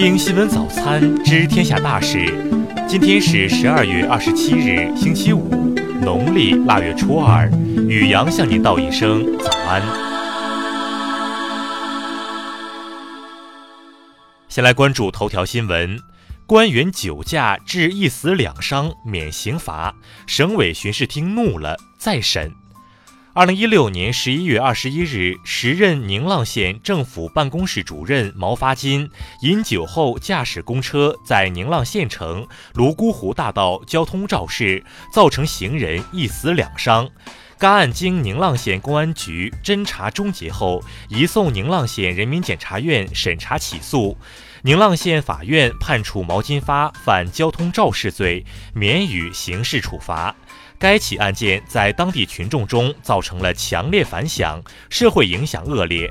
听新闻早餐知天下大事。今天是十二月二十七日，星期五，农历腊月初二。雨阳向您道一声早安。先来关注头条新闻：官员酒驾致一死两伤免刑罚，省委巡视厅怒了，再审。二零一六年十一月二十一日，时任宁浪县政府办公室主任毛发金饮酒后驾驶公车在宁浪县城泸沽湖大道交通肇事，造成行人一死两伤。该案经宁浪县公安局侦查终结后，移送宁浪县人民检察院审查起诉。宁浪县法院判处毛金发犯交通肇事罪，免予刑事处罚。该起案件在当地群众中造成了强烈反响，社会影响恶劣。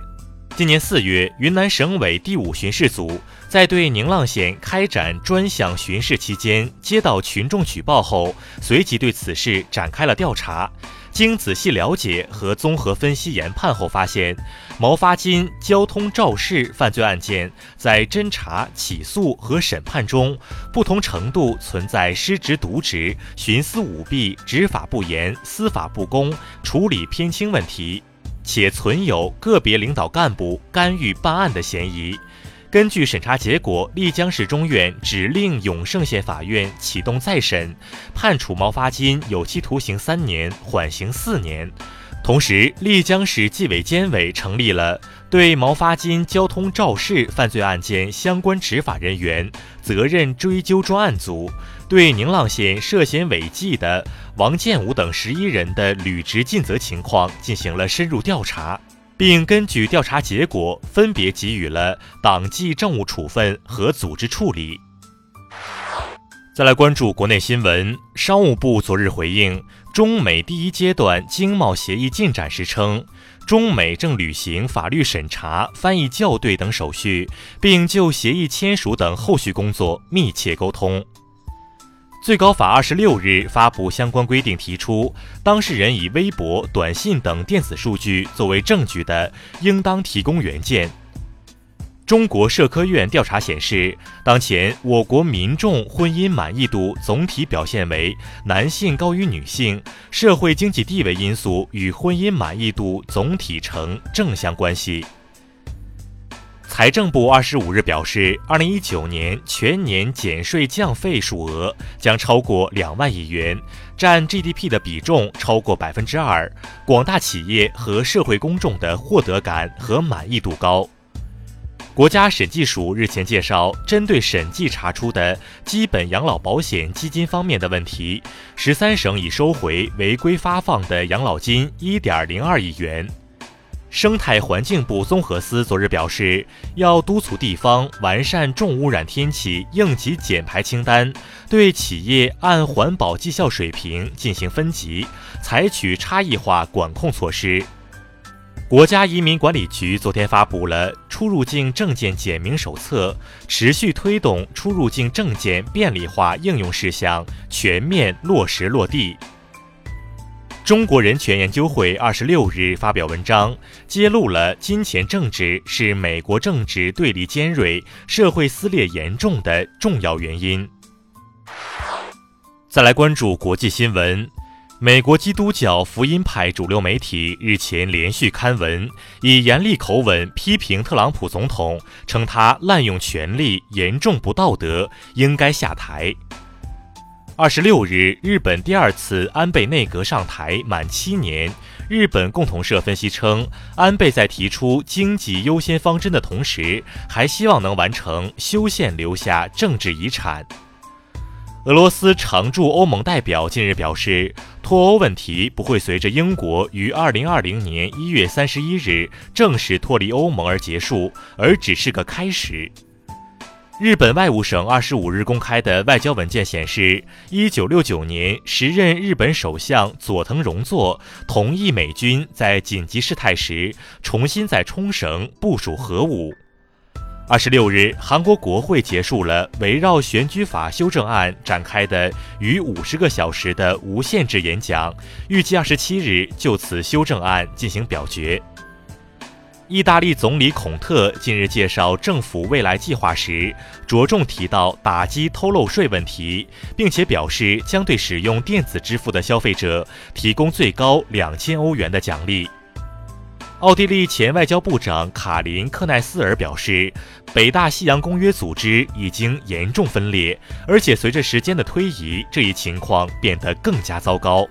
今年四月，云南省委第五巡视组在对宁浪县开展专项巡视期间，接到群众举报后，随即对此事展开了调查。经仔细了解和综合分析研判后，发现毛发金交通肇事犯罪案件在侦查、起诉和审判中，不同程度存在失职渎职、徇私舞弊、执法不严、司法不公、处理偏轻问题，且存有个别领导干部干预办案的嫌疑。根据审查结果，丽江市中院指令永胜县法院启动再审，判处毛发金有期徒刑三年，缓刑四年。同时，丽江市纪委监委成立了对毛发金交通肇事犯罪案件相关执法人员责任追究专案组，对宁浪县涉嫌违纪的王建武等十一人的履职尽责情况进行了深入调查。并根据调查结果，分别给予了党纪政务处分和组织处理。再来关注国内新闻，商务部昨日回应中美第一阶段经贸协议进展时称，中美正履行法律审查、翻译校对等手续，并就协议签署等后续工作密切沟通。最高法二十六日发布相关规定，提出当事人以微博、短信等电子数据作为证据的，应当提供原件。中国社科院调查显示，当前我国民众婚姻满意度总体表现为男性高于女性，社会经济地位因素与婚姻满意度总体呈正相关系。财政部二十五日表示，二零一九年全年减税降费数额将超过两万亿元，占 GDP 的比重超过百分之二，广大企业和社会公众的获得感和满意度高。国家审计署日前介绍，针对审计查出的基本养老保险基金方面的问题，十三省已收回违规发放的养老金一点零二亿元。生态环境部综合司昨日表示，要督促地方完善重污染天气应急减排清单，对企业按环保绩效水平进行分级，采取差异化管控措施。国家移民管理局昨天发布了出入境证件简明手册，持续推动出入境证件便利化应用事项全面落实落地。中国人权研究会二十六日发表文章，揭露了金钱政治是美国政治对立尖锐、社会撕裂严重的重要原因。再来关注国际新闻，美国基督教福音派主流媒体日前连续刊文，以严厉口吻批评特朗普总统，称他滥用权力，严重不道德，应该下台。二十六日，日本第二次安倍内阁上台满七年。日本共同社分析称，安倍在提出经济优先方针的同时，还希望能完成修宪，留下政治遗产。俄罗斯常驻欧盟代表近日表示，脱欧问题不会随着英国于二零二零年一月三十一日正式脱离欧盟而结束，而只是个开始。日本外务省二十五日公开的外交文件显示，一九六九年，时任日本首相佐藤荣作同意美军在紧急事态时重新在冲绳部署核武。二十六日，韩国国会结束了围绕选举法修正案展开的逾五十个小时的无限制演讲，预计二十七日就此修正案进行表决。意大利总理孔特近日介绍政府未来计划时，着重提到打击偷漏税问题，并且表示将对使用电子支付的消费者提供最高两千欧元的奖励。奥地利前外交部长卡林·克奈斯尔表示，北大西洋公约组织已经严重分裂，而且随着时间的推移，这一情况变得更加糟糕。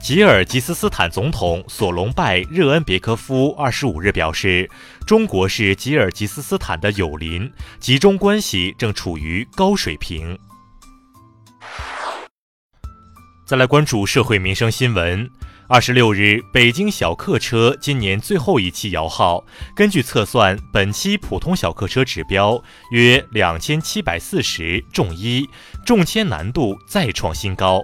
吉尔吉斯斯坦总统索隆拜热恩别科夫二十五日表示，中国是吉尔吉斯斯坦的友邻，吉中关系正处于高水平。再来关注社会民生新闻。二十六日，北京小客车今年最后一期摇号，根据测算，本期普通小客车指标约两千七百四十，中一，中签难度再创新高。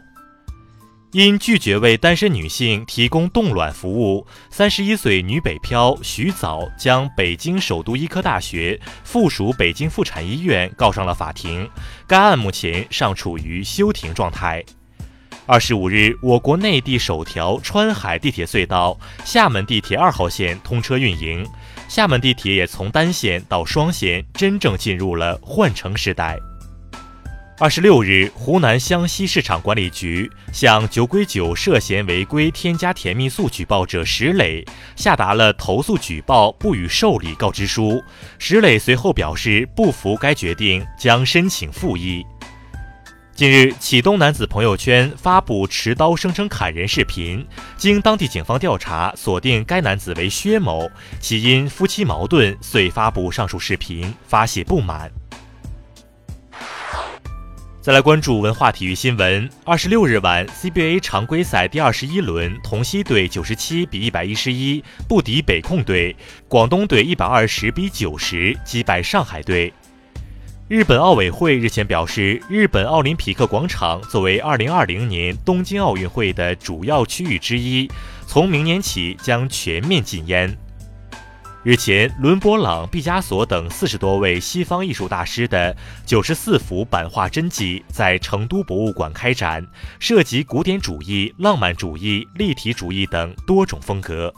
因拒绝为单身女性提供冻卵服务，三十一岁女北漂徐早将北京首都医科大学附属北京妇产医院告上了法庭。该案目前尚处于休庭状态。二十五日，我国内地首条川海地铁隧道——厦门地铁二号线通车运营，厦门地铁也从单线到双线，真正进入了换乘时代。二十六日，湖南湘西市场管理局向酒鬼酒涉嫌违规添加甜蜜素举报者石磊下达了投诉举报不予受理告知书。石磊随后表示不服该决定，将申请复议。近日，启东男子朋友圈发布持刀声称砍人视频，经当地警方调查，锁定该男子为薛某，其因夫妻矛盾，遂发布上述视频发泄不满。再来关注文化体育新闻。二十六日晚，CBA 常规赛第二十一轮，同曦队九十七比一百一十一不敌北控队，广东队一百二十比九十击败上海队。日本奥委会日前表示，日本奥林匹克广场作为二零二零年东京奥运会的主要区域之一，从明年起将全面禁烟。日前，伦勃朗、毕加索等四十多位西方艺术大师的九十四幅版画真迹在成都博物馆开展，涉及古典主义、浪漫主义、立体主义等多种风格。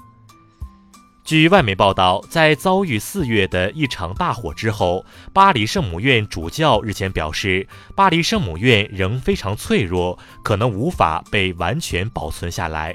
据外媒报道，在遭遇四月的一场大火之后，巴黎圣母院主教日前表示，巴黎圣母院仍非常脆弱，可能无法被完全保存下来。